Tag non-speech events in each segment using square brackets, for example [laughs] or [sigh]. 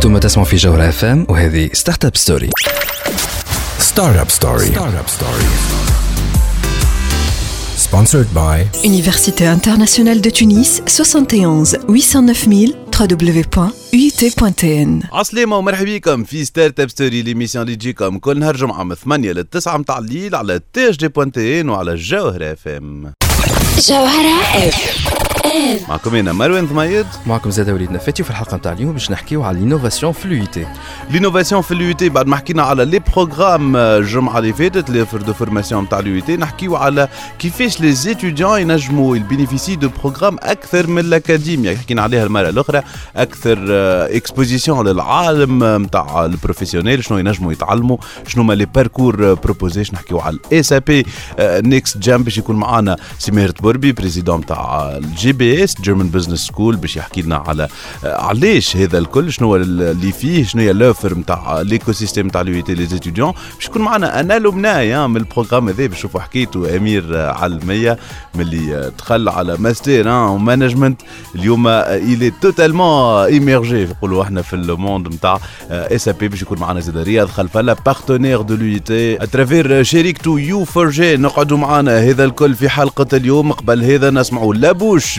أنتم تسمعوا في جوهرة اف ام وهذه ستارت اب ستوري ستارت اب ستوري ستارت اب ستوري Sponsored by Université internationale de Tunis 71 809 000 www.uit.tn عسلامة ومرحبا بكم في ستارت اب ستوري ليميسيون اللي تجيكم كل نهار جمعة من 8 ل 9 متاع الليل على تي دي بوانتين وعلى الجوهرة اف ام جوهرة اف معكم أنا مروان ثميد معكم زاد وليد نفاتي وفي الحلقة نتاع اليوم باش نحكيو على الانوفاسيون في اليوتي لينوفاسيون في اليو تي بعد ما حكينا على لي بروغرام الجمعة اللي فاتت لي فور دو فورماسيون نتاع اليو تي نحكيو على كيفاش لي زيتيديون ينجموا البينيفيسي دو بروغرام أكثر من الاكاديميا حكينا عليها المرة الأخرى أكثر اكسبوزيسيون للعالم نتاع البروفيسيونيل شنو ينجموا يتعلموا شنو ما لي باركور بروبوزي نحكيو على الاس اي بي نيكست جام باش يكون معنا سمير بوربي بريزيدون نتاع الجي. بي إس جيرمان بزنس سكول باش يحكي لنا على علاش هذا الكل شنو اللي فيه شنو هي لوفر نتاع ليكو سيستيم نتاع لي ستوديون باش يكون معنا أنا لمنايا من البروغرام هذا باش نشوفوا حكيته أمير علمية ملي دخل على ماستر ومانجمنت اليوم الي توتالمون ايميرجي نقولوا إحنا في الموند نتاع اس بي باش يكون معنا زاد رياض خلفله بارتنير دو لو تي اترافير شركته يو فورجي نقعدوا معنا هذا الكل في حلقة اليوم. قبل هذا نسمعوا لابوش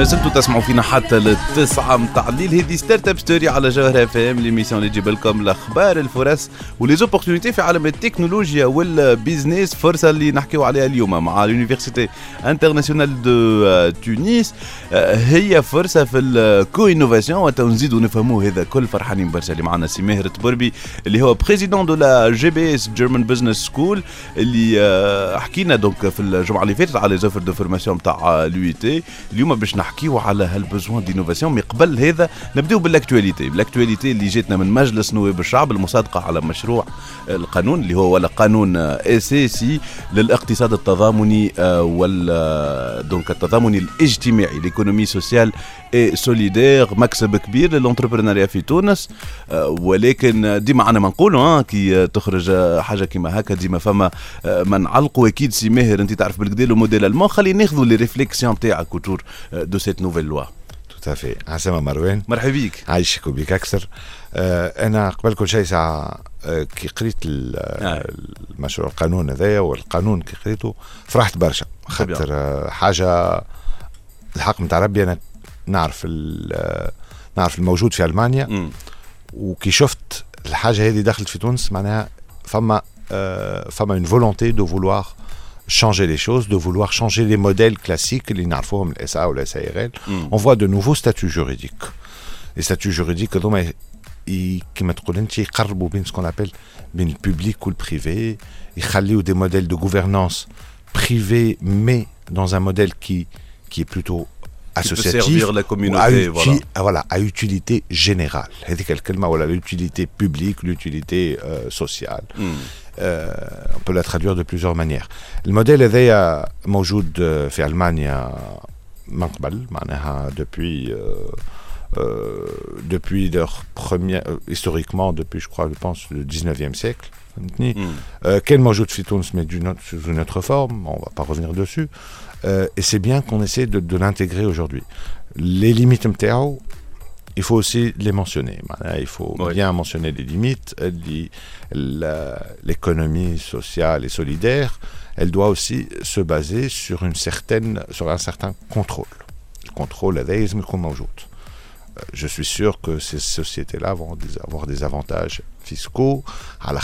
ما زلتوا تسمعوا فينا حتى للتسعة متاع الليل. هذه ستارت اب ستوري على جوهر اف ام ليميسيون اللي تجيب لكم الأخبار الفرص وليزوبورتينيتي في عالم التكنولوجيا والبيزنس فرصة اللي نحكيو عليها اليوم مع لونيفرسيتي انترناسيونال دو تونس هي فرصة في الكو انوفاسيون وتنزيدوا نفهموا هذا كل فرحانين برشا اللي معنا. سي ماهر تبربي اللي هو بريزيدون دو لا جي بي اس جيرمان بزنس سكول اللي آه، حكينا دونك في الجمعة اللي فاتت على زوفر دو فورماسيون تاع لو تي اليوم باش نحكيو على هالبزوان دينوفاسيون مي قبل هذا نبداو بالاكtualité بالاكtualité اللي جاتنا من مجلس نواب الشعب المصادقة على مشروع القانون اللي هو ولا قانون اساسي للاقتصاد التضامني آه، وال آه، دونك التضامني الاجتماعي ليكونومي سوسيال اي سوليدير مكسب كبير للونتربرونيا في تونس. آه، ولكن ديما أنا ما نقولوا آه، كي تخرج آه، حاجة كيما هكا ديما فما آه، ما نعلقوا أكيد سي ماهر أنت تعرف بالكدا لو موديل المون خلينا ناخذوا لي ريفليكسيون تاعك autour دو سيت نوفيل لوا tout à fait. عسامة مروان مرحبا بيك عايشك وبيك أكثر آه أنا قبل كل شيء ساعة آه كي قريت ال- آه. المشروع القانون هذايا والقانون كي قريته فرحت برشا. خاطر آه حاجة الحق نتاع ربي أنا نعرف نعرف الموجود في ألمانيا. مم. وكي شفت الحاجة هذه دخلت في تونس معناها فما آه فما une volonté de vouloir changer les choses, de vouloir changer les modèles classiques, les NARFOM, les SA ou les SARL. Mm. On voit de nouveaux statuts juridiques. Les statuts juridiques, ils, ce qu'on appelle le public ou le privé. Ils des modèles de gouvernance privée, mais dans un modèle qui, qui est plutôt associatif servir la ou à, communauté, uti- voilà. à- voilà, à utilité générale هذيك الكلمة ولا l'utilité publique l'utilité euh, sociale مم. euh, on peut la traduire de plusieurs manières الموديل هذايا موجود آه، في ألمانيا من قبل معناها depuis euh, euh, depuis leur première euh, historiquement depuis je crois je pense le 19e siècle فهمتني مم. euh, كان موجود في تونس mais d'une autre- sous une autre forme on va pas revenir dessus euh, et c'est bien qu'on essaie de, l'intégrer aujourd'hui. Les limites MTAO, il faut aussi les mentionner. Ben il faut bien mentionner les limites. L'économie sociale et solidaire, elle doit aussi se baser sur, une certaine, sur un certain contrôle. Le contrôle l'isme qu'on ajoute. Euh, je suis sûr que ces sociétés-là vont avoir des avantages fiscaux. À la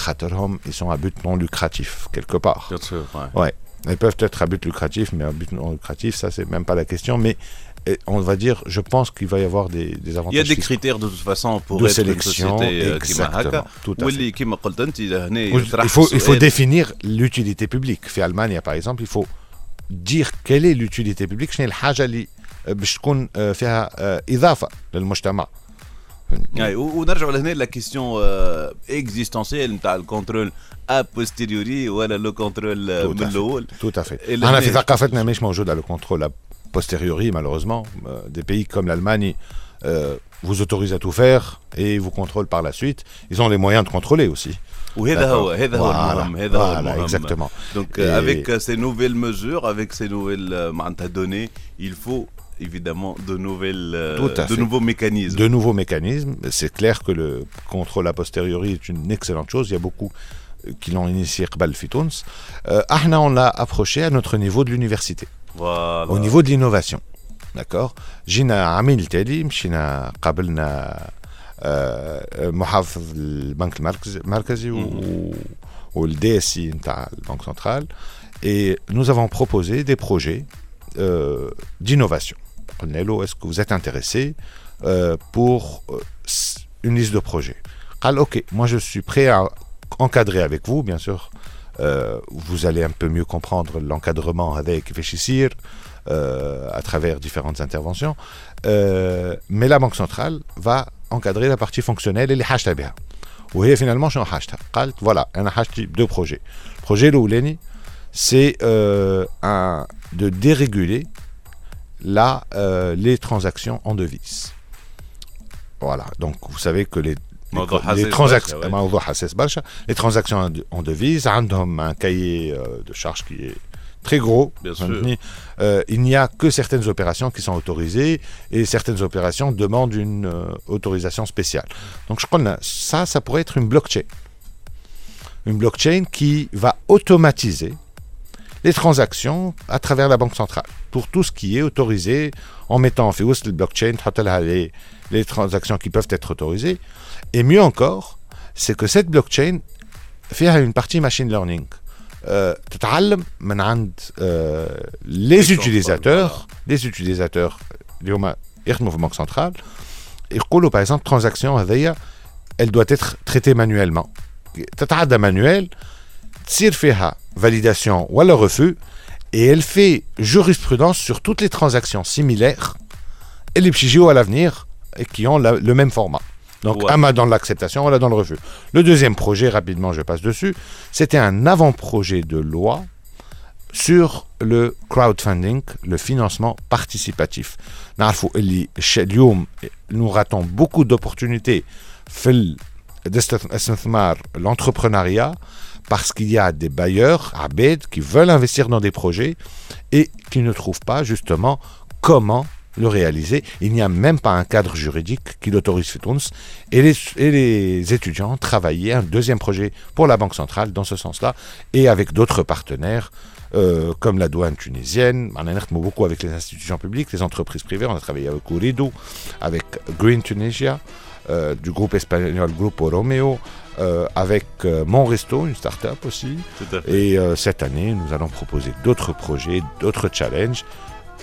ils sont à but non lucratif, quelque part. Bien sûr, ouais. ouais. Ils peuvent être à but lucratif, mais à but non lucratif, ça, c'est même pas la question. Mais eh, on va dire, je pense qu'il va y avoir des, des avantages Il y a des fiscaux. critères de toute façon pour De être sélection, une société euh, كيما exactement, هكا tout à واللي كيما قلت انت هنا Il يطرح faut, il faut السؤال. définir l'utilité publique. في Allemagne, par exemple, il faut dire quelle est l'utilité publique شنو هي الحاجة اللي باش تكون آه، فيها آه، إضافة للمجتمع اي ونرجعوا لهنا لا كيستيون اكزيستونسيال نتاع الكونترول ا بوستيريوري ولا لو كونترول من الاول Tout à fait. احنا في ثقافتنا مش موجودة le contrôle a posteriori malheureusement. Euh, Des pays comme l'Allemagne euh, vous autorisent à tout faire et vous contrôlent par la suite. Ils ont les moyens de contrôler aussi. وهذا هو هذا هو Voilà, المهم هذا هو voilà, المهم exactement. Donc Et- euh, avec euh, ces nouvelles mesures, avec ces nouvelles euh, معناتها données, il faut évidemment de nouvelles euh, Tout à de fait. nouveaux mécanismes. De nouveaux mécanismes. C'est clair que le contrôle a posteriori est une excellente chose. Il y a beaucoup euh, qui l'ont initié قبل في تونس. Euh, احنا on l'a approché à notre niveau de l'université. Voilà. au niveau de l'innovation d'accord جينا عامين التالي مشينا قابلنا آه، محافظ البنك المركزي المركزي و- والدي اس سي نتاع البنك سنترال et nous avons proposé des projets euh, d'innovation قلنا له est-ce que vous êtes intéressé euh, pour euh, s- une liste de projets قال ok moi je suis prêt à encadrer avec vous bien sûr euh, vous allez un peu mieux comprendre l'encadrement avec كيفاش يصير euh, à travers différentes interventions. Euh, mais la Banque centrale va encadrer la partie fonctionnelle et les حاجتها بها. وهي finalement شنو حاجتها؟ قالت voilà انا حاجتي deux projets. Le projet الاولاني c'est euh, un, de déréguler là euh, les transactions en devises. Voilà, donc vous savez que les, les, transactions, les transactions en devises, ont un cahier euh, de charges qui est très gros. Bien sûr. Euh, il n'y a que certaines opérations qui sont autorisées et certaines opérations demandent une autorisation spéciale. Donc je crois que ça, ça pourrait être une blockchain. Une blockchain qui va automatiser les transactions à travers la Banque centrale pour tout ce qui est autorisé en mettant en fait le blockchain تحط لها les, les transactions qui peuvent être autorisées. Et mieux encore, c'est que cette blockchain فيها une partie machine learning. Euh, تتعلم من عند euh, les Les utilisateurs les utilisateurs اللي هما يخدموا في البنك سنترال يقولوا par exemple transaction هذيا elle doit être traitée manuellement تتعدى manuel tir validation ou le refus, et elle fait jurisprudence sur toutes les transactions similaires et les PGO à l'avenir et qui ont le même format. Donc, ouais. un dans l'acceptation, voilà dans le refus. Le deuxième projet, rapidement, je passe dessus, c'était un avant-projet de loi sur le crowdfunding, le financement participatif. Nous ratons beaucoup d'opportunités l'entrepreneuriat parce qu'il y a des bailleurs à bed qui veulent investir dans des projets et qui ne trouvent pas justement comment le réaliser. Il n'y a même pas un cadre juridique qui l'autorise et les, étudiants travaillaient un deuxième projet pour la Banque centrale dans ce sens-là et avec d'autres partenaires euh, comme la douane tunisienne. On a beaucoup avec les institutions publiques, les entreprises privées. On a travaillé avec Orido, avec Green Tunisia, euh, du groupe espagnol Grupo Romeo, euh, avec euh, Mon Resto, une start-up aussi. Tout à fait. Et euh, cette année, nous allons proposer d'autres projets, d'autres challenges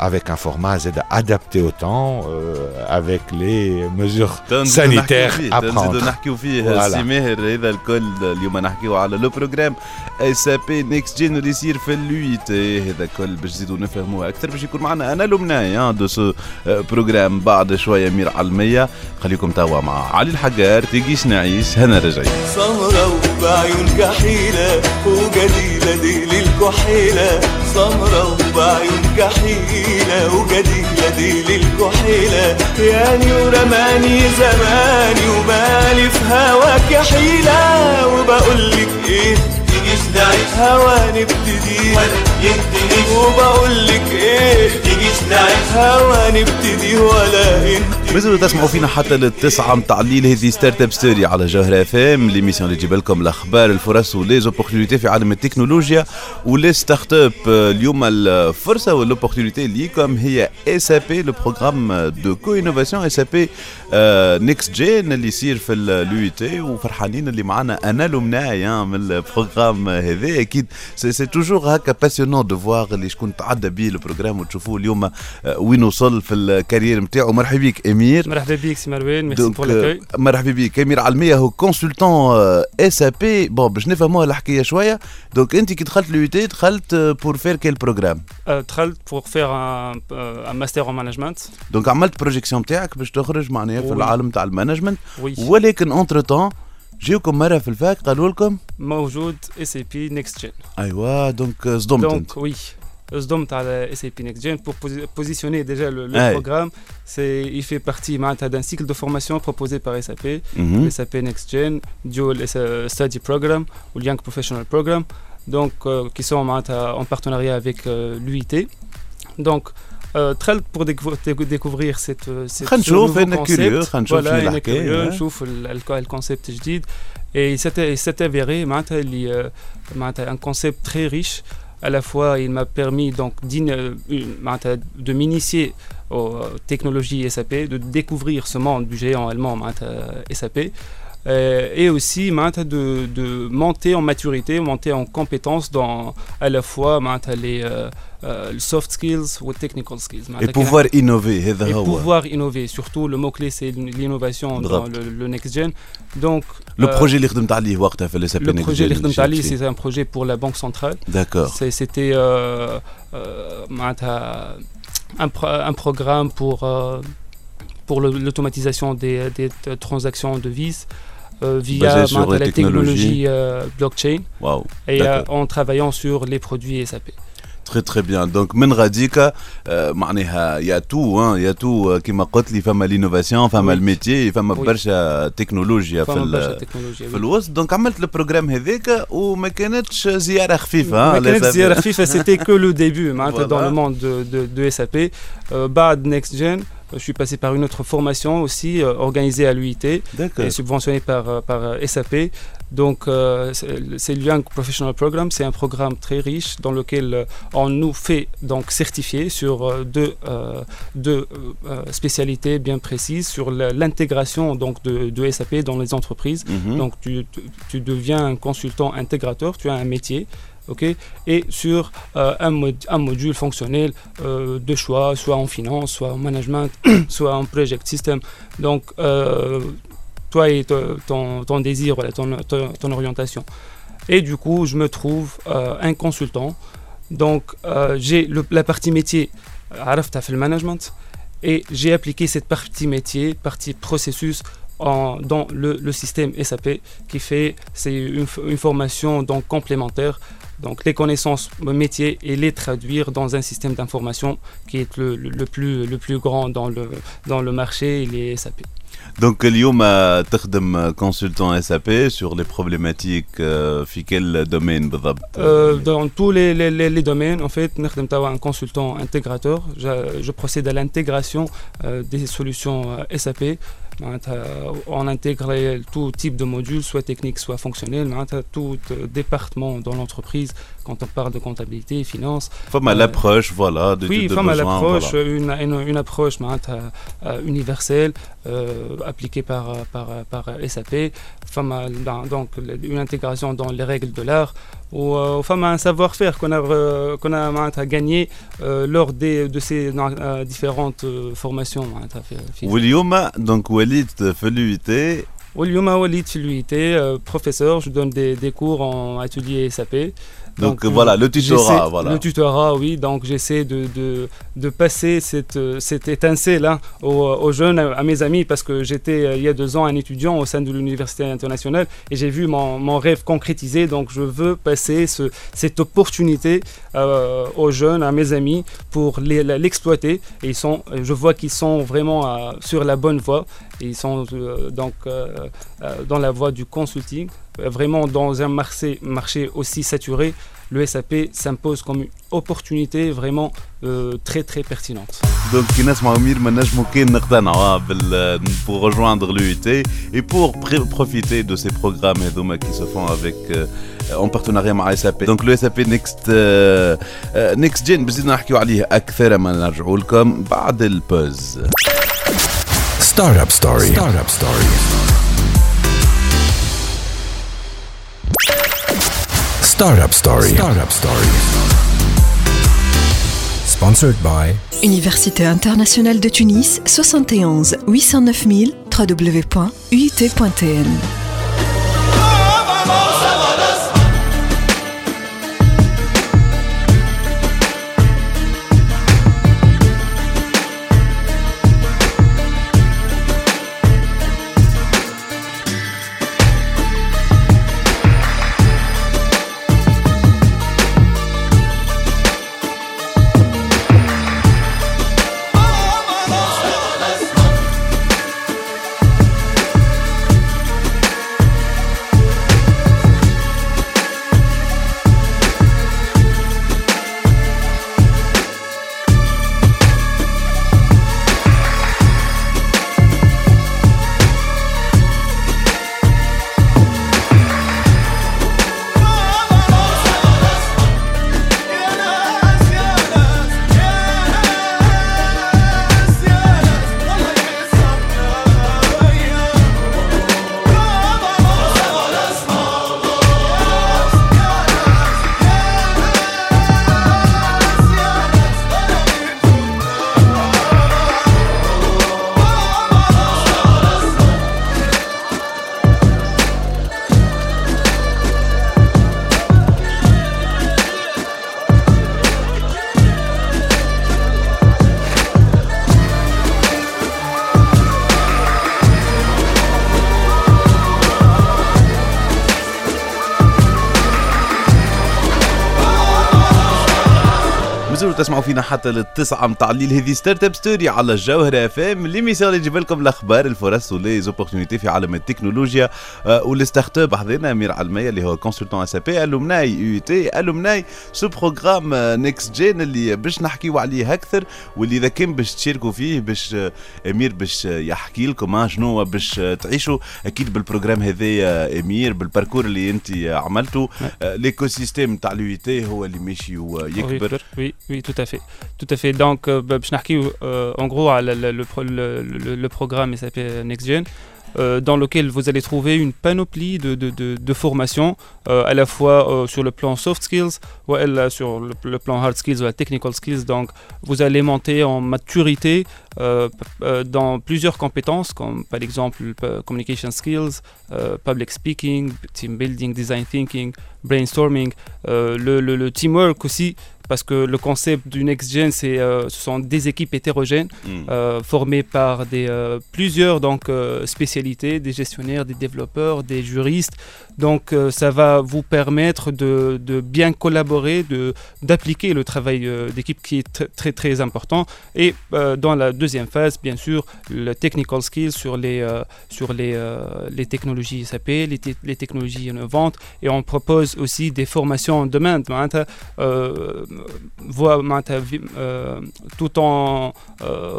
avec un format Z adapté au temps, euh, avec les mesures تنزيدو sanitaires نحكيو à فيه تنزيدو prendre. نحكيو فيه Voilà. سي ماهر هذا الكل اليوم نحكيو على لو بروجرام اس ا بي نيكست جين اللي يصير في اللويت هذا الكل باش نزيدو نفهموها اكثر باش يكون معنا انا لمناي دو سو بروجرام بعد شويه مير على المية خليكم توا مع علي الحجار تيجيش نعيش هنا رجعي سمرة وبعيون كحيلة وجديلة دي للكحيلة سمرة وبعيون كحيلة وجديلة دي للكحيلة يعني ورماني زماني ومالي في هواك حيلة. وبقولك إيه تيجيش نعيش هوا نبتدي. ولا ينتهيش وبقولك إيه نعيش هوا نبتدي ولا انت مازالوا تسمعوا فينا حتى للتسعة متاع الليل هذه ستارت أب ستوري على جوهر إف إم ليميسيون اللي تجيب لكم الأخبار الفرص ولي زوبورتينيتي في عالم التكنولوجيا ولي ستارت أب اليوم الفرصة والاوبورتينيتي ليكم هي إس ا بي لو بروغرام دو كو انوفاسيون اس ا بي نيكست جين اللي يصير في اليو تي وفرحانين اللي معنا أنا لمناي من البروغرام هذا. أكيد سي توجور هكا باسيونون دو فوار اللي شكون تعدى بيه البروغرام وتشوفوه اليوم آه، وين وصل في الكارير نتاعو مرحبا بك أمير. مرحبا بك سي مروان. ميرسي بور لاكوي مرحبا بك أمير علمية هو كونسلتون اس ا بي بون باش نفهموها الحكاية شوية. دونك أنت كي دخلت لو تي دخلت بور فير كيل بروجرام دخلت بور فير ان ماستر ان مانجمنت دونك عملت بروجيكسيون نتاعك باش تخرج معناها في. العالم تاع المانجمنت. ولكن اونتر تون جيوكم مره في الفاك قالوا لكم موجود اس اي بي نيكست جين ايوا دونك صدمت انت دونك وي صدمت على اس اي بي نيكست جين pour posi- positionner déjà le, le Aye. programme c'est il fait partie معناتها d'un cycle de formation proposé par SAP مهم. SAP Next Gen Dual S- Study Program ou Young Professional Program donc euh, qui sont معناتها en partenariat avec euh, l'UIT donc euh, très pour découvrir, décou- découvrir cette, euh, cette خلينا ce نشوف nouveau انا concept. كيوريو خلينا نشوف voilà شنو انا الحكايه كيوريو ها؟ نشوف ال- ال- الكونسيبت جديد et il s'était il s'est avéré معناتها اللي euh, معناتها un concept très riche à la fois il m'a permis donc d'in- euh, une- معناتها de m'initier aux technologies SAP de découvrir ce monde du géant allemand معناتها SAP euh, Euh, et aussi de, de, monter en maturité, monter en compétences dans à la fois les euh, euh, soft skills ou technical skills. Et pouvoir innover. Et pouvoir innover. Surtout, le mot-clé, c'est l'innovation dans le, le next-gen. Donc, le projet L'Irdemtali, Le projet L'Irdemtali, c'est un projet pour la Banque Centrale. D'accord. C'était euh, euh, un, pro, un, programme pour, euh, pour l'automatisation des, des transactions en devises. via sur معناتها les la technologie euh, blockchain واو et euh, D'accord. en travaillant sur les produits SAP. تري تري بيان دونك من غاديكا آه، معناها يا تو ها يا تو آه، كيما قلت لي فما لينوفاسيون فما وي. الميتي فما وي. برشا تكنولوجيا في فما برشا ال- تكنولوجيا في الوسط دونك عملت البروجرام هذاك وما كانتش زياره خفيفه ها ما كانتش لا زيارة خفيفة c'était que le [laughs] début معناتها dans Voilà. le monde de, de, de SAP euh, بعد Next Gen Je suis passé par une autre formation aussi euh, organisée à l'UIT et subventionnée par, euh, euh, SAP. Donc, c'est le Young Professional Program. C'est un programme très riche dans lequel on nous fait donc certifier sur deux, deux spécialités bien précises sur l'intégration donc de, SAP dans les entreprises. Mhm. Donc, tu, tu, tu deviens un consultant intégrateur. Tu as un métier. Okay et sur euh, un, mod un, module fonctionnel euh, de choix, soit en finance, soit en management, [coughs] soit en project system. Donc, euh, toi et ton, ton, désir, voilà, ton, ton, orientation. Et du coup, je me trouve un consultant. Donc, j'ai la partie métier, Arafta fait le management, et j'ai appliqué cette partie métier, partie processus, dans le, le, système SAP qui fait c'est une, une, formation donc complémentaire donc les connaissances métiers et les traduire dans un système d'information qui est le, le- le plus, le plus grand dans le, dans le marché, les SAP. دونك اليوم آه، تخدم كونسلتون اس بي سور لي بروبليماتيك في كل دومين بالضبط Euh, dans tous les, les, les, les domaines, en fait, نخدم توا un consultant intégrateur. Je, je procède à l'intégration euh, des solutions euh, SAP. معناتها Hein, on intègre tout type de modules, soit technique, soit fonctionnel, hein, tout euh, département dans l'entreprise, quand on parle de comptabilité, finance. Femme euh, à l'approche, voilà, de Oui, femme à l'approche, une, une, une, approche hein, euh, universelle, appliquée par, par, par SAP, femme donc une intégration dans les règles de l'art, ou euh, femme à un savoir-faire qu'on a, qu'on a gagné euh, lors des, de ces différentes formations. William, donc, ouais, في- واليوم دونك وليد في اليو تي واليوم وليد في l'UIT, euh, professeur, je donne des, des cours en atelier SAP. donc, voilà, le tutorat. Voilà. Le tutorat, oui. Donc j'essaie de, de, de, passer cette, cette étincelle hein, aux, jeunes, à mes amis, parce que j'étais euh, il y a deux ans un étudiant au sein de l'Université internationale et j'ai vu mon, mon, rêve concrétisé. Donc je veux passer cette opportunité euh, aux jeunes, à mes amis, pour l'exploiter. Et ils sont, je vois qu'ils sont vraiment euh, sur la bonne voie. Ils sont donc dans la voie du consulting. Euh, vraiment dans un marché, marché aussi saturé, le SAP s'impose comme une opportunité vraiment euh, très très pertinente. Donc, euh, pour rejoindre l'UIT et pour profiter de ces programmes qui se font avec, en partenariat avec SAP. Donc, le SAP Next, euh, Next Gen, Startup Story. Startup Story. Startup Story. Startup Story. Sponsored by Université internationale de Tunis 71 809 000 www.uit.tn مازالوا تسمعوا فينا حتى للتسعة متاع الليل هذه ستارت اب ستوري على الجوهرة اف ام ليميسيون اللي تجيب لكم الأخبار الفرص وليزوبورتينيتي في عالم التكنولوجيا. آه، والستارت اب حضرنا أمير علمية اللي هو كونسلتون اس بي ألومناي يو تي ألومناي سو بروغرام نيكست جين اللي باش نحكيو عليه أكثر. واللي إذا كان باش تشاركوا فيه باش آه، أمير باش آه، يحكي لكم آه، شنو باش آه، تعيشوا. أكيد بالبروجرام هذايا أمير بالباركور اللي أنت عملته آه، l'écosystème سيستيم تاع اليو تي هو اللي ماشي ويكبر. Oui, oui, tout à fait. Tout à fait. Donc, euh, euh, en gros, a le, programme il s'appelle NextGen. Euh, dans lequel vous allez trouver une panoplie de, formations, à la fois sur le plan soft skills, ou sur le, plan hard skills ou la technical skills. Donc, vous allez monter en maturité dans plusieurs compétences, comme par exemple communication skills, public speaking, team building, design thinking, brainstorming, le, teamwork aussi parce que le concept du Next Gen, c'est, euh, ce sont des équipes hétérogènes Mm. euh, formées par des, euh, plusieurs donc, spécialités, des gestionnaires, des développeurs, des juristes. Donc euh, ça va vous permettre de, bien collaborer, d'appliquer le travail euh, d'équipe qui est très très important. Et euh, dans la deuxième phase, bien sûr, le technical skill sur les, sur les, les technologies SAP, les, les, technologies innovantes. Et on propose aussi des formations en demande, tout en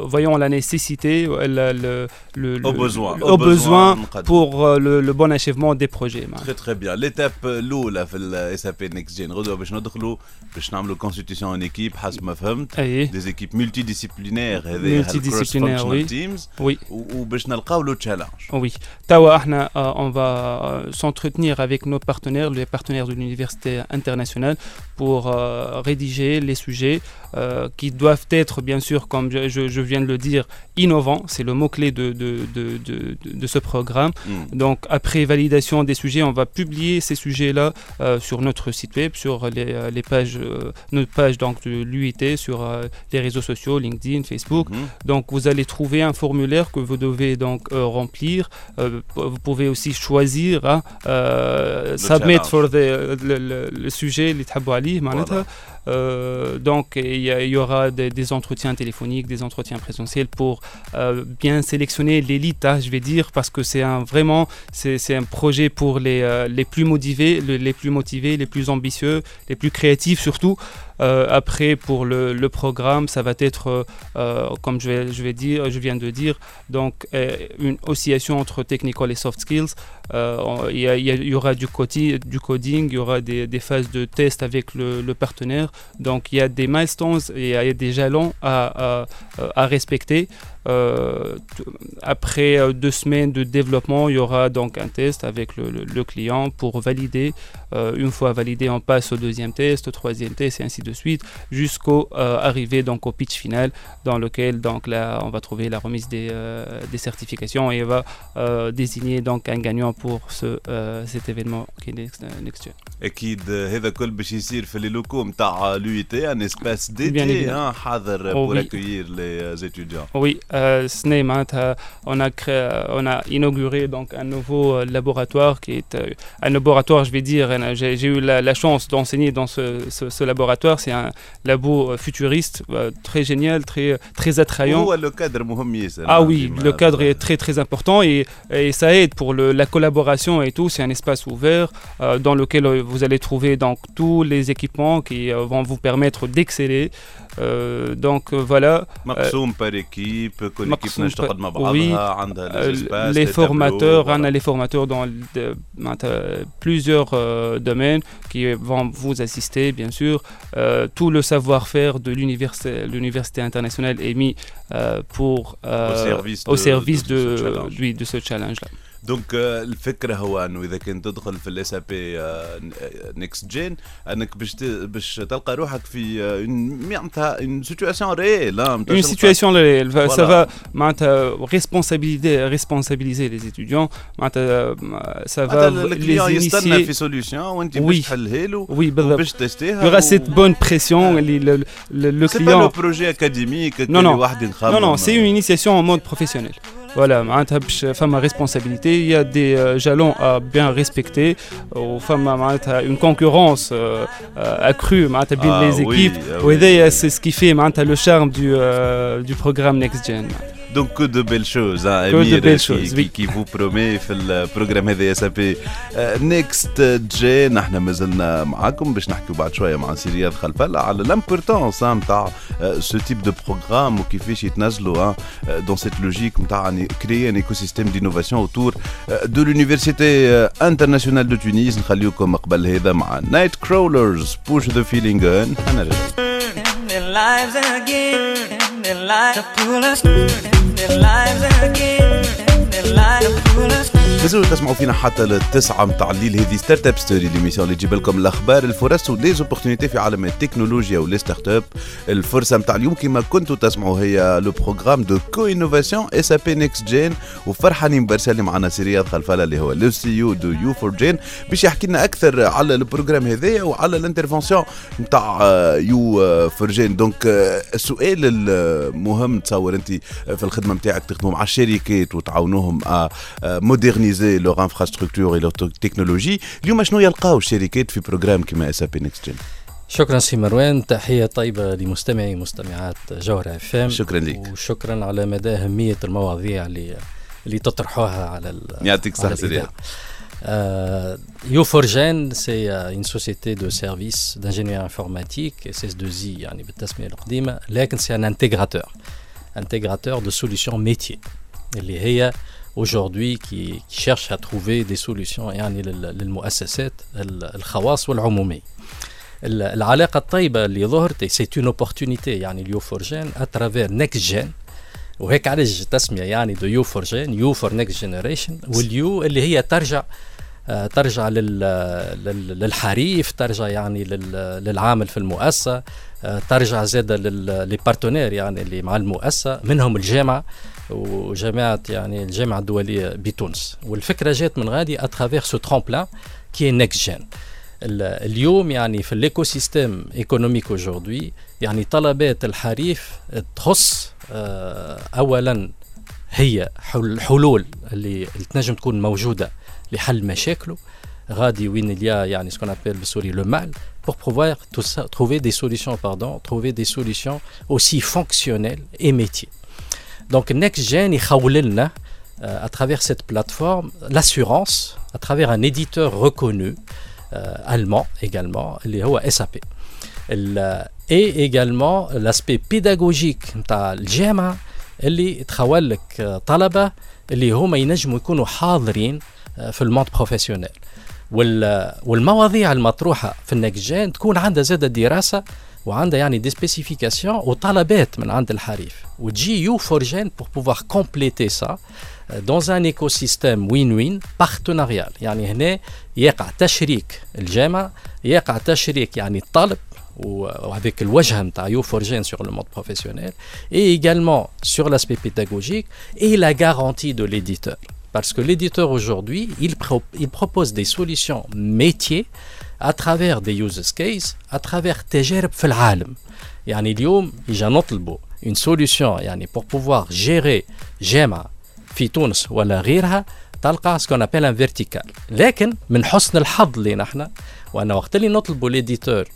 voyant la nécessité, le, le, le, au besoin, pour le bon achèvement des projets. معناتها. تري تري بيان ليتاب الاولى في الاس اب نيكست جين غدوه باش ندخلوا باش نعملوا كونستيتيوشن ان ايكيب حسب ما فهمت أي. دي زيكيب ملتي ديسيبلينير هذا Multidisciplinaire, oui. تيمز Oui. وباش نلقاو لو تشالنج Oui. Tawa, ahna, euh, on va euh, s'entretenir avec nos partenaires, les partenaires de l'université internationale, pour euh, rédiger les sujets euh, qui doivent être, bien sûr, comme je, je- je viens de le dire, innovants. C'est le mot-clé de, de, de, de- de- de ce programme. Donc, après validation des sujets, on on va publier ces sujets-là euh, sur notre site web, sur les, euh, pages, euh, notre page donc, de l'UIT, sur les réseaux sociaux, LinkedIn, Facebook. Mhm. Donc vous allez trouver un formulaire que vous devez donc remplir. vous pouvez aussi choisir hein, submit for the, le, le, le sujet, les tabou euh, donc, il y, y aura des, des entretiens téléphoniques, des entretiens présentiels pour euh, bien sélectionner l'élite, hein, je vais dire, parce que c'est un vraiment, c'est un projet pour les, euh, les plus motivés, le- les plus motivés, les plus ambitieux, les plus créatifs surtout. Euh, après, pour le, programme, ça va être, euh, euh, comme je vais, dire, je viens de dire, donc une oscillation entre technical et soft skills. Il y, aura du, codi- du coding, il y aura des, phases de test avec le, partenaire. Donc il y a des milestones et des jalons à respecter. euh, t- après euh, deux semaines de développement, il y aura donc un test avec le, le- le client pour valider. Euh, une fois validé, on passe au deuxième test, au troisième test et ainsi de suite, jusqu'au euh, arriver donc au pitch final, dans lequel donc là on va trouver la remise des, euh, des certifications et on va euh, désigner donc un gagnant pour ce, euh, cet événement qui est Next, Next Gen. اكيد هذا كل باش يصير في لي لوكو نتاع لو تي ان اسباس Bien ديدي évidemment. حاضر Oh بور oui. اكويير لي زيتيديون Oui, euh, euh, on a, euh, on a inauguré donc un nouveau euh, laboratoire qui est un laboratoire, je vais dire, j'ai eu la, chance d'enseigner dans ce, laboratoire. C'est un labo futuriste, très génial, très, très attrayant. Le cadre, ah oui, le cadre est très très important et, et ça aide pour la collaboration et tout. C'est un espace ouvert dans lequel vous allez trouver donc tous les équipements qui vont vous permettre d'exceller. Euh, donc euh, voilà. par équipe, oui, euh, les formateurs, on a les formateurs dans plusieurs domaines qui vont vous assister, bien sûr. tout le savoir-faire de l'université internationale est mis pour au service, de, de, de, de ce challenge-là. دونك آه، الفكرة هو إنه إذا كنت تدخل في الاس بي نيكست جين إنك باش باش تلقى روحك في آه، معناتها اون سيتياسيون ريال اون سيتياسيون ريال سافا معناتها ريسبونسابيليزي ريسبونسابيليزي لي ستوديون معناتها سافا فا الكليون يستنى في سوليسيون وانت باش تحلها له وي بالضبط. باش تشتيها يورا سيت بون بريسيون اللي لو كليون سي با لو بروجي اكاديميك اللي وحدي نخمم نو نو سي اون انيسياسيون مود بروفيسيونيل Voilà, femme a responsabilité, il y a des euh, jalons à bien respecter, aux femmes a une concurrence euh, accrue, ah les équipes, ah c'est ce qui fait le charme euh, du programme Next Gen. Donc que de belles choses, hein, Que de Amir, belles qui, choses, qui, oui. qui vous promet في البروجرام هذا اس بي نيكست جين احنا مازلنا معاكم باش نحكيو بعد شويه مع سي رياض خلفله على l'importance نتاع ce type de programme وكيفاش يتنزلوا dans cette logique نتاع créer un écosystème d'innovation autour euh, de l'université euh, internationale de Tunis نخليوكم قبل هذا مع Night Crawlers Push the Feeling On هنرجع their lives again, their lives to pull us, Their lives again, their lives to pull us. مازالوا تسمعوا فينا حتى للتسعة متاع الليل. هذه ستارت اب ستوري ليميسيون اللي تجيب لكم الأخبار الفرص وديزوبورتينيتي في عالم التكنولوجيا ولي ستارت اب الفرصة متاع اليوم كما كنتوا تسمعوا هي لو بروغرام دو كو انوفاسيون اس ا بي نيكست جين وفرحانين برشا اللي معنا سي رياض اللي هو لو سي يو دو يو فور جين باش يحكي لنا أكثر على البروغرام هذايا وعلى الانترفونسيون نتاع يو فور جين دونك السؤال المهم تصور أنت في الخدمة نتاعك تخدموا مع الشركات وتعاونوهم مودرنيزي لور انفراستركتور لور تكنولوجي اليوم شنو يلقاو الشركات في بروجرام كيما اس بي نيكست جين شكرا سي مروان تحية طيبة لمستمعي ومستمعات جوهرة اف ام شكرا لك وشكرا على مدى أهمية المواضيع اللي اللي تطرحوها على ال- يعطيك الصحة سي رياض. الإذاعة. Euh, Yo4Gen, c'est euh, une société de services d'ingénierie informatique, SS2I يعني بالتسمية القديمة, لكن c'est un intégrateur, intégrateur de solutions métiers. اللي هي aujourd'hui qui, qui cherche à trouver des solutions يعني لل- للمؤسسات ال- الخواص والعمومية. ال- العلاقة الطيبة اللي ظهرت c'est une opportunité يعني اليو فور جين à travers next gen. وهيك علاش تسمية يعني دو يو فور جين يو فور نيكست جنريشن واليو اللي هي ترجع آه، ترجع لل لل- للحريف ترجع يعني لل- للعامل في المؤسسة آه، ترجع زاد للبارتنير يعني اللي مع المؤسسة منهم الجامعة. وجامعة يعني الجامعة الدولية بتونس. والفكرة جات من غادي اترافيغ سو ترامبلان كي نيكست جين اليوم يعني في الايكو سيستيم ايكونوميك اaujourd'hui يعني طلبات الحريف تخص آه، اولا هي حل- الحلول اللي تنجم تكون موجودة لحل مشاكله. غادي وين اليا يعني سكون ابل بالسوري لو مال pour pouvoir trouver des solutions pardon trouver des solutions aussi fonctionnelles et métiers. Donc NextGen يخول لنا euh, à travers cette plateforme l'assurance à travers un éditeur reconnu euh, allemand également هو SAP ال- et également l'aspect pédagogique نتاع الجامعة اللي تخول لك طلبه اللي هما ينجموا يكونوا حاضرين في الموند بروفيسيونيل وال- والمواضيع المطروحه في النكجان تكون عندها زاد دراسه وعندها يعني دي سبيسيفيكاسيون وطلبات من عند الحريف وتجي يو فورجين pour pouvoir compléter ça dans un écosystème win-win partenarial يعني هنا يقع تشريك الجامعة يقع تشريك يعني الطالب وavec الوجهه نتاع يو فورجين sur le mode professionnel et également sur l'aspect pédagogique et la garantie de l'éditeur parce que l'éditeur aujourd'hui il, pro il propose des solutions métiers des use cases à travers تجارب في العالم. يعني اليوم إجا نطلبوا une solution يعني pour pouvoir gérer جامعة في تونس ولا غيرها تلقى سكون ابل ان فيرتيكال لكن من حسن الحظ اللي نحن وان وقت اللي نطلبوا ليديتور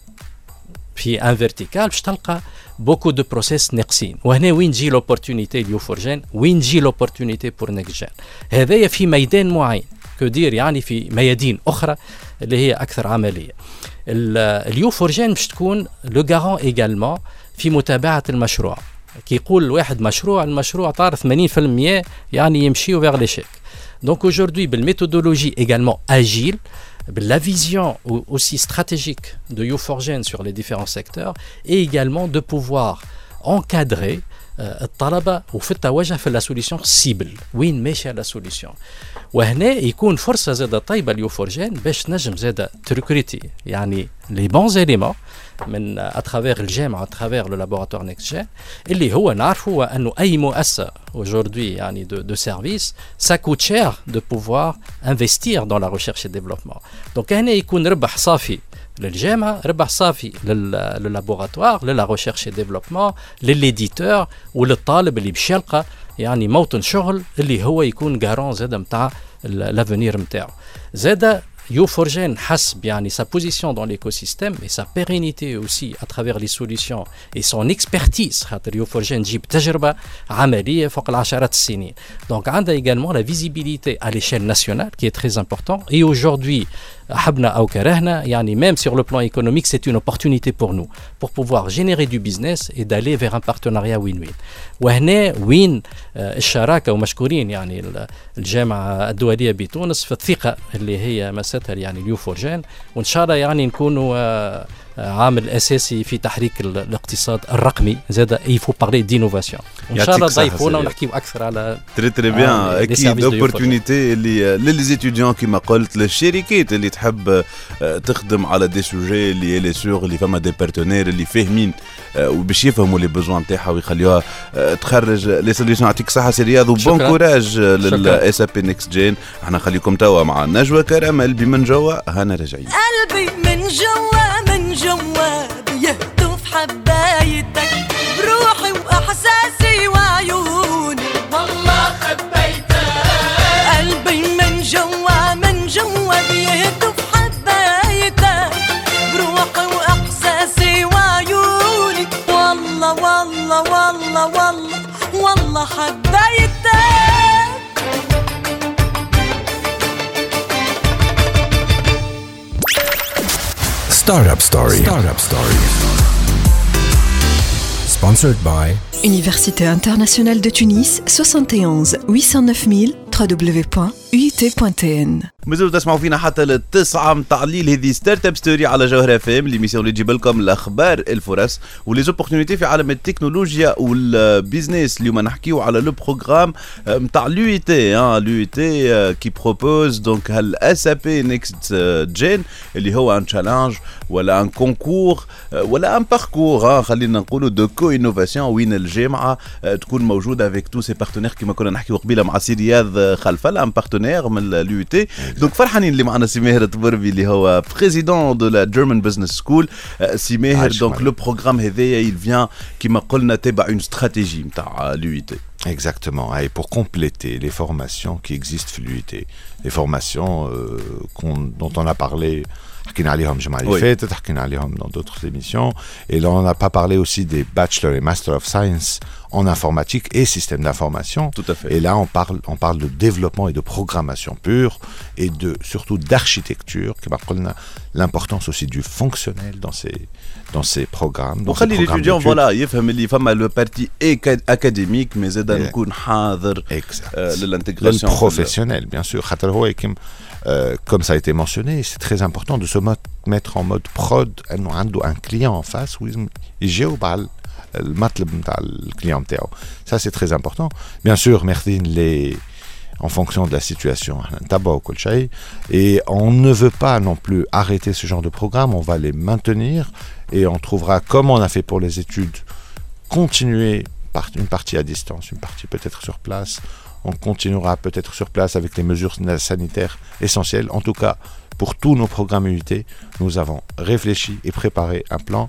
في ان فيرتيكال باش تلقى بوكو دو بروسيس ناقصين. وهنا وين تجي لوبورتونيتي ليو فورجين وين تجي لوبورتونيتي بور نيكست هذايا في ميدان معين. كدير يعني في ميادين أخرى؟ اللي هي أكثر عملية. اليو فورجين باش تكون لو غارون ايجالمون في متابعة المشروع. كي يقول الواحد مشروع المشروع طار 80% يعني يمشيو فيغ ليشيك دونك aujourd'hui بالميثودولوجي également agile la vision aussi stratégique de YouForgen sur les différents secteurs et également de pouvoir encadrer الطلبة وفي التوجه في لا سوليسيون سيبل وين ماشيه لا سوليسيون وهنا يكون فرصة زادة طيبة ليوفورجين باش تنجم زادة تركريتي يعني لي بون زيليمون من اترافير الجامعة اترافير لو لابوراتوار نيكست جين اللي هو نعرفه هو أنه أي مؤسسة aujourd'hui يعني دو دو سيرفيس سا كوت شير دو بوفوار انفستير دون لا ريشيرش ديفلوبمون دونك هنا يكون ربح صافي للجامعه ربح صافي لللابوراتوار للا ريشيرش اي ديفلوبمون لليديتور وللطالب اللي باش يلقى يعني موطن شغل اللي هو يكون غارون زاد نتاع لافونير نتاعو زاد YouForgen حسب يعني sa position dans l'écosystème et sa pérennité aussi à travers les solutions et son expertise خاطر YouForgen تجيب تجربة عملية فوق العشرات السنين donc عندها également la visibilité à l'échelle nationale qui est très important et aujourd'hui حبنا أو كرهنا يعني même sur le plan économique c'est une opportunité pour nous pour pouvoir générer du business et d'aller vers un partenariat win-win. وهنا وين الشراكه ومشكورين يعني الجامعة الدوليه بتونس في الثقه اللي هي مستها يعني اليو فورجان وإن شاء الله يعني نكونوا عامل أساسي في تحريك الاقتصاد الرقمي. زاد يفو بارلي دينوفاسيون إن شاء الله ضيفونا ونحكيو أكثر على تري تري بيان أكيد اوبورتونيتي اللي لليزيتيديون كيما قلت للشركات اللي تحب تخدم على دي سوجي اللي لي سور اللي فما دي بارتنير اللي فاهمين وباش يفهموا لي بوزوان نتاعها ويخليوها تخرج. لي سوليسيون يعطيك صحه سي رياض وبون كوراج للاس اب نيكست جين إحنا نخليكم توا مع نجوى كرامل بمن جوا هنا راجعين. قلبي من جوا. جوا بيهتف حبايتك بروحي وأحساسي وعيوني. والله خبيتك قلبي من جوا من جوا بيهتف حبايتك بروحي وأحساسي وعيوني. والله والله والله والله والله حبيتك. Startup Story. Startup Story. Sponsored by Université internationale de Tunis 71 809 000 www.uit.tn مازالوا تسمعوا فينا حتى للتسعة متاع الليل هذه ستارت اب ستوري على جوهر اف ام ليميسيون اللي تجيب لكم الأخبار الفرص وليزوبورتينيتي في عالم التكنولوجيا والبيزنس اليوم نحكيو على لو بروغرام متاع لو تي لو تي كي بروبوز دونك هالاس ا بي نيكست جين اللي هو ان تشالنج ولا ان كونكور ولا ان باركور خلينا نقولوا دو كو انوفاسيون وين الجامعة تكون موجودة افيك تو سي بارتنير كيما كنا نحكيو قبيلة مع سي رياض خلفل ان بارتنير من اليو تي دونك فرحانين اللي معنا سي ماهر الطبربي اللي هو بريزيدون دو لا جيرمان بزنس سكول سي ماهر دونك لو بروغرام هذايا il vient كيما قلنا تابع اون استراتيجي نتاع اليو تي Exactement. Et pour compléter les formations qui existent في l'UIT, les formations euh, qu'on- dont on a parlé حكينا عليهم الجمعة اللي Oui. فاتت حكينا عليهم dans d'autres émissions et là on n'a pas parlé aussi des bachelor et master of science en informatique et système d'information Tout à fait. et là on parle on parle de développement et de programmation pure et de surtout d'architecture qui قلنا l'importance aussi du fonctionnel dans ces dans ces programmes dans ces وخلي programmes ليتيديون d'études. فوالا يفهم اللي فما لو بارتي اكاديميك مي زاد Yeah. نكون حاضر Exact. آه، للانتجراسيون للبروفيسيونيل بيان سور خاطر هو كيم Euh, comme ça a été mentionné, c'est très important de se mettre en mode prod, un, client en face où il le client. Ça, c'est très important. Bien sûr, Merthin, les en fonction de la situation. Hein, et on ne veut pas non plus arrêter ce genre de programme, on va les maintenir et on trouvera, comme on a fait pour les études, continuer une partie à distance, une partie peut-être sur place, on continuera peut-être sur place avec les mesures sanitaires essentielles. En tout cas, pour tous nos programmes UIT, nous avons réfléchi et préparé un plan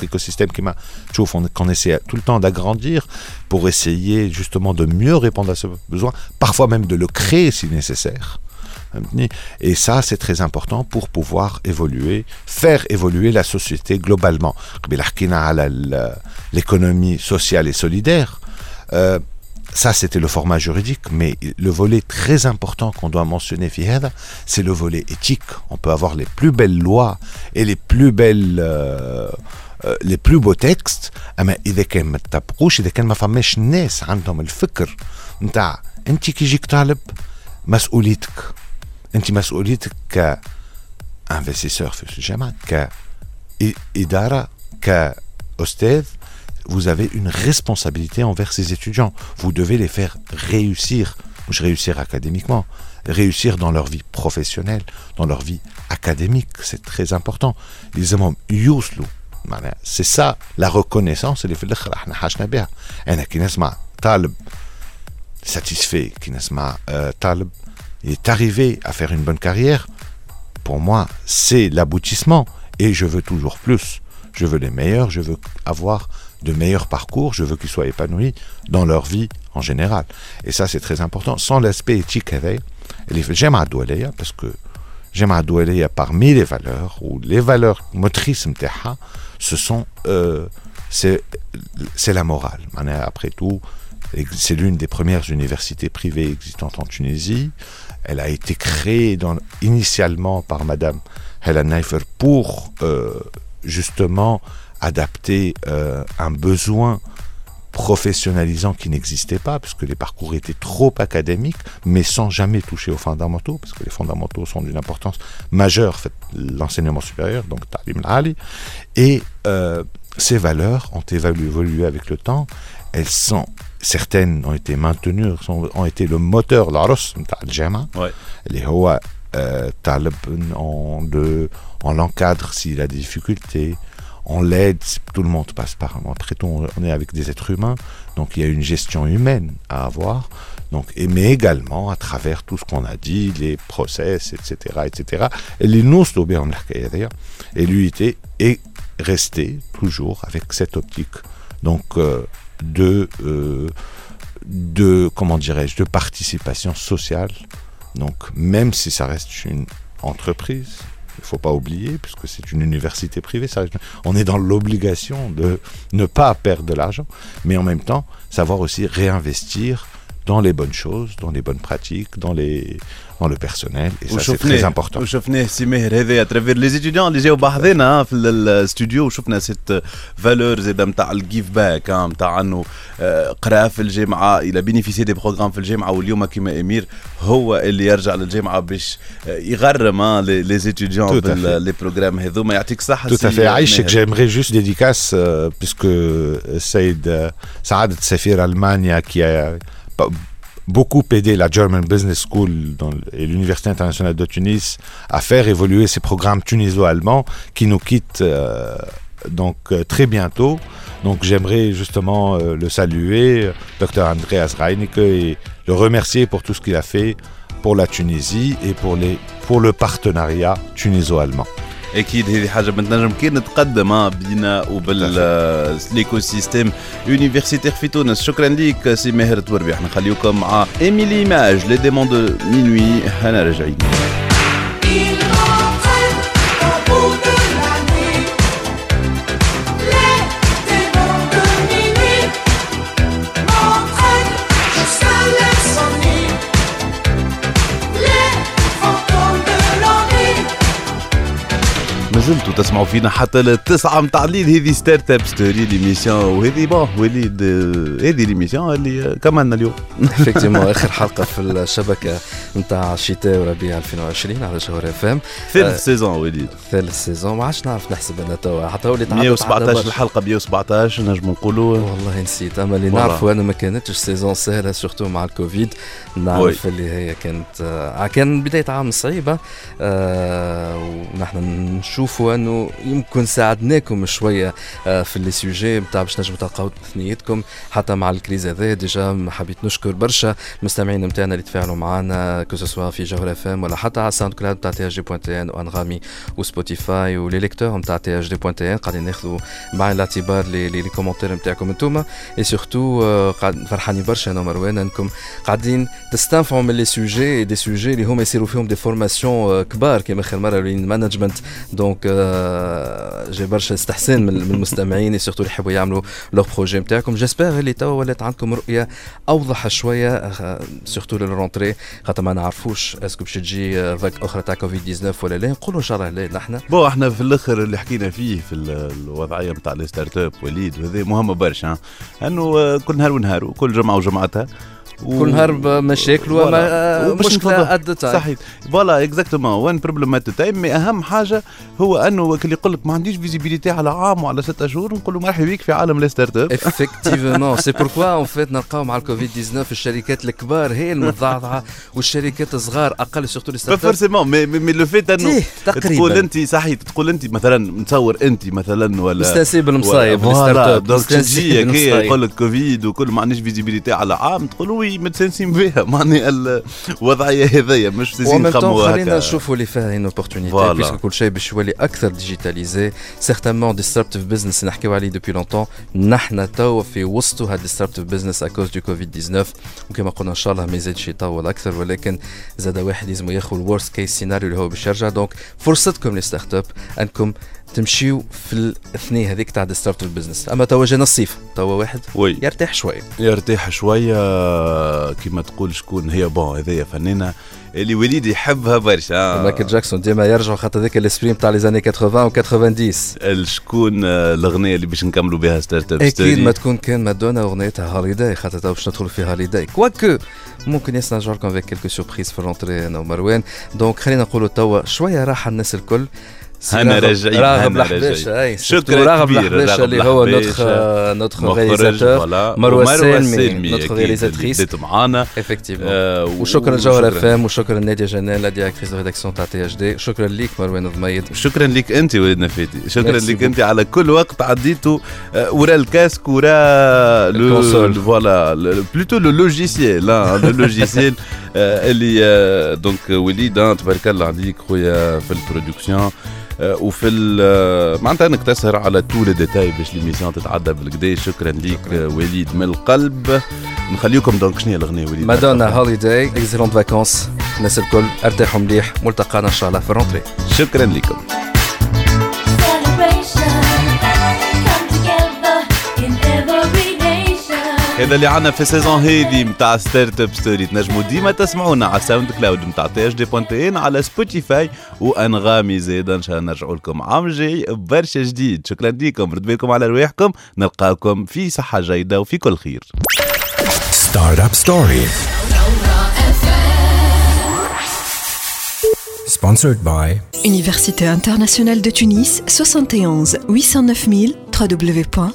écosystème m'a, je trouve, on- qu'on essaie tout le temps d'agrandir pour essayer justement de mieux répondre à ce besoin, parfois même de le créer si nécessaire. Et ça, c'est très important pour pouvoir évoluer, faire évoluer la société globalement. L'économie sociale et solidaire, euh, ça, c'était le format juridique, mais le volet très important qu'on doit mentionner, c'est le volet éthique. On peut avoir les plus belles lois et les plus belles, euh, euh, les plus beaux textes, اما اذا كان ما تطبقوش اذا كان ما فماش ناس عندهم الفكر نتاع انت كي يجيك طالب مسؤوليتك انت مسؤوليتك ك investisseur في الجامعه كإدارة كأستاذ vous avez une responsabilité envers ces étudiants. Vous devez les faire réussir, je réussir académiquement, réussir dans leur vie professionnelle, dans leur vie académique. C'est très important. Les hommes يوصلوا معناها c'est ça la reconnaissance اللي في الاخر احنا حاجنا بها انا كي نسمع طالب satisfait كي نسمع آه، طالب il est arrivé à faire une bonne carrière pour moi c'est l'aboutissement et je veux toujours plus je veux les meilleurs je veux avoir de meilleurs parcours je veux qu'ils soient épanouis dans leur vie en général et ça c'est très important sans l'aspect éthique هذايا اللي في الجامعة الدولية parce que الجامعة الدولية parmi les valeurs ou les valeurs motrices نتاعها ce sont euh, c'est c'est la morale معناها après tout c'est l'une des premières universités privées existantes en Tunisie. Elle a été créée dans- initialement par Madame Helen Neifer pour euh, justement adapter euh, un besoin professionnalisant qui n'existait pas, puisque les parcours étaient trop académiques, mais sans jamais toucher aux fondamentaux, parce que les fondamentaux sont d'une importance majeure, fait, l'enseignement supérieur, donc Ta'lim al-Ali. Et euh, ces valeurs ont évolué avec le temps. Elles sont, certaines ont été maintenues, sont- ont été le moteur, l'Aros, Jama, Ouais. les Hoa, euh, Talib, on l'encadre s'il a des difficultés, on l'aide, tout le monde passe par. Après tout, on est avec des êtres humains, donc il y a une gestion humaine à avoir. Donc, mais également à travers tout ce qu'on a dit, les process, etc., etc. Et et l'UIT est resté toujours avec cette optique. Donc, euh, de, euh, de, comment dirais-je, de participation sociale. Donc, même si ça reste une entreprise, il ne faut pas oublier, puisque c'est une université privée, on est dans l'obligation de ne pas perdre de l'argent, mais en même temps, savoir aussi réinvestir dans les bonnes choses, dans les bonnes pratiques, dans, les, dans le personnel, et ça c'est très important. وشفناه سي ماهر هذا اترافير لي زيتيديون اللي جاوا بحذنا في الاستوديو وشفنا سيت فالور زاد نتاع الجيف باك نتاع انه آه، قرا في الجامعه الى بينيفيسي دي بروغرام في الجامعه واليوم كيما امير هو اللي يرجع للجامعه باش آه، يغرم آه، لي لي زيتيديون Tout à fait. لي بروغرام هذوما يعطيك الصحه Tout à سي fait. Aïchek, ماهر. j'aimerais juste dédicace, euh, puisque euh, Saïd euh, Saad Safir Allemagne, qui a pas- beaucoup aidé la German Business School et l'Université internationale de Tunis à faire évoluer ces programmes tuniso-allemands qui nous quittent euh, donc euh, très bientôt. Donc j'aimerais justement euh, le saluer, Dr Andreas Reinecke, et le remercier pour tout ce qu'il a fait pour la Tunisie et pour, les, pour le partenariat tuniso-allemand. أكيد هذه حاجة بنتنجم كي نتقدم بينا وبالايكو سيستيم يونيفرسيتير في تونس. شكرا ليك سي ماهر توربي إحنا نخليكم مع إيميلي ماج لي ديمون دو مينوي. هنا راجعين. مازلتوا تسمعوا فينا حتى للتسعة متاع الليل. هذه ستارت اب ستوري ليميسيون وهذه بون وليد آه، هذه ليميسيون اللي كملنا اليوم. [laughs] افكتيمون آخر حلقة في الشبكة نتاع شتاء وربيع 2020 على جوهر اف ام ثالث سيزون وليد. ثالث سيزون. ما عادش نعرف نحسب أنا توا حتى وليت عدت- 117 عدت برشا. الحلقة 117 نجم نقولوا. والله نسيت. أما اللي. نعرفه أنا ما كانتش سيزون سهلة سورتو مع الكوفيد. نعرف اللي هي كانت آه كان بداية عام صعيبة آه ونحن نشوفوا انه يمكن ساعدناكم شوية آه في لي سوجي نتاع باش نجموا تلقاو ثنيتكم حتى مع الكريز هذا ديجا حبيت نشكر برشا المستمعين نتاعنا اللي تفاعلوا معنا كو في جوهر اف ام ولا حتى على ساوند كلاود نتاع تي اش دي بوان تي ان وانغامي وسبوتيفاي ولي ليكتور نتاع تي اش دي بوان تي ان قاعدين ناخذوا بعين الاعتبار لي كومنتير نتاعكم انتوما اي سورتو فرحانين برشا أنا ومروان أنكم قاعدين تستنفعوا من لي سوجي دي سوجي اللي هما يصيروا فيهم دي فورماسيون كبار كيما آخر مرة مانجمنت دونك جي برشا استحسان من المستمعين سورتو اللي يحبوا يعملوا لو بروجي نتاعكم جيسبر اللي توا ولات عندكم رؤيه اوضح شوية سورتو للرونتري خاطر ما نعرفوش اسكو باش تجي فاك أخرى تاع كوفيد 19 ولا لا نقولوا ان شاء الله لا نحن بون إحنا في الأخر اللي حكينا فيه في ال- الوضعية نتاع ستارت أب وليد وهذا مهمة برشا انه آه، كل نهار ونهار وكل جمعة وجمعتها كل نهار مشاكل فوالا. وما وباش مشكلة نتفضل. ات تايم صحيح. فوالا اكزاكتومون وين بروبليم ات تايم مي أهم حاجة هو أنه اللي يقول لك ما عنديش فيزيبيليتي على عام وعلى ستة شهور نقول له مرحبا بك في عالم لي ستارت اب effectivement. [laughs] C'est pourquoi en fait نلقاو مع الكوفيد 19 الشركات الكبار هي المتضعضعه والشركات الصغار أقل سورتو لي ستارت اب فورسيمون مي مي لو فيت انه تقول أنت صحيح تقول أنت مثلا نتصور أنت مثلا ولا مستانسين بالمصايب دونك تجي. يقول لك كوفيد وكل ما عنديش فيزيبيليتي على عام تقول وي متسانسين بها. [laughs] معناها الوضعيه هذيا مش طون نخموا خلينا نشوفوا اللي فيها ان اوبورتونيتي. بيسكو كل شيء باش يولي أكثر ديجيتاليزي سيغتانمون ديستربتيف بزنس نحكيو عليه دوبي لونتون نحن توا في وسطو هاد ديستربتيف بزنس اكوز دو كوفيد 19 وكما قلنا إن شاء الله ما يزيدش يطول أكثر ولكن زاد واحد لازم ياخذ الورست كيس سيناريو اللي هو باش يرجع دونك فرصتكم لي ستارت اب أنكم تمشيو في الاثنين هذيك تاع ديستربتيف بزنس أما توا جانا الصيف توا واحد وي. يرتاح شوية يرتاح شوية كيما تقول شكون هي بون هذيا فنانة اللي وليد يحبها برشا. مايكل جاكسون ديما يرجعوا خاطر ذاك الاسبريم تاع لي زاني 80 و 90 شكون آه، الأغنية اللي باش نكملوا بها ستارت اب أكيد ما تكون كان مادونا اغنيتها هوليداي خاطر تو باش ندخلوا في هوليداي كواكو ممكن يصنع جوركم افيك كيلكو سوربريز في الرونتري أنا ومروان دونك خلينا نقولوا توا شوية راحة الناس الكل. سي هنا راغب- راجعين، راغب هنا الحباشة راجعين. اي شكراً راغب كبير، الحباشة راغب اللي هو نوتخ الحباشة. نوتخ مخرج رياليزاتور فوالا مروة ومروة السالمي نوتخ أكيد رياليزاتريس اللي بديت معانا افكتيفمون آه، وشكرا لجوهر اف وشكراً. ام وشكرا لناديه جنان لا ديريكتريس دو ريداكسيون تاع تي اش دي شكرا ليك مروان ضميد شكرا لك انت ولد نفاتي شكرا ميرسي لك انت على كل وقت عديته آه، ورا الكاسك ورا الكونسول. فوالا بلوتو لو لوجيسيال لو لوجيسيال اللي آه، دونك وليد آه، تبارك الله عليك خويا في البرودكسيون آه، وفي ال- آه، معناتها انك تسهر على تو لي ديتاي باش ليميسيون تتعدى بالكدا شكرا ليك آه، وليد من القلب. نخليكم دونك شنو هي الأغنية وليد؟ مادونا هوليداي اكسلونت فاكونس الناس الكل أرتاحوا مليح. ملتقانا إن شاء الله في الرونتري. شكرا لكم هذا اللي عنا في السيزون هذه نتاع ستارت أب ستوري تنجموا ديما تسمعونا على ساوند كلاود نتاع تي اش دي ان على سبوتيفاي وأنغامي زيد إن شاء الله نرجعوا لكم عام جاي برشا جديد. شكرا لكم رد بالكم على رواحكم نلقاكم في صحة جيدة وفي كل خير. Startup Story. Sponsored by Université internationale de Tunis, 71 809 000 www.uit.tn